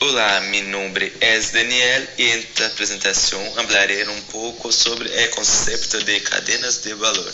Olá, meu nome é Daniel e nesta esta apresentação, abordarei um pouco sobre o conceito de cadenas de valor.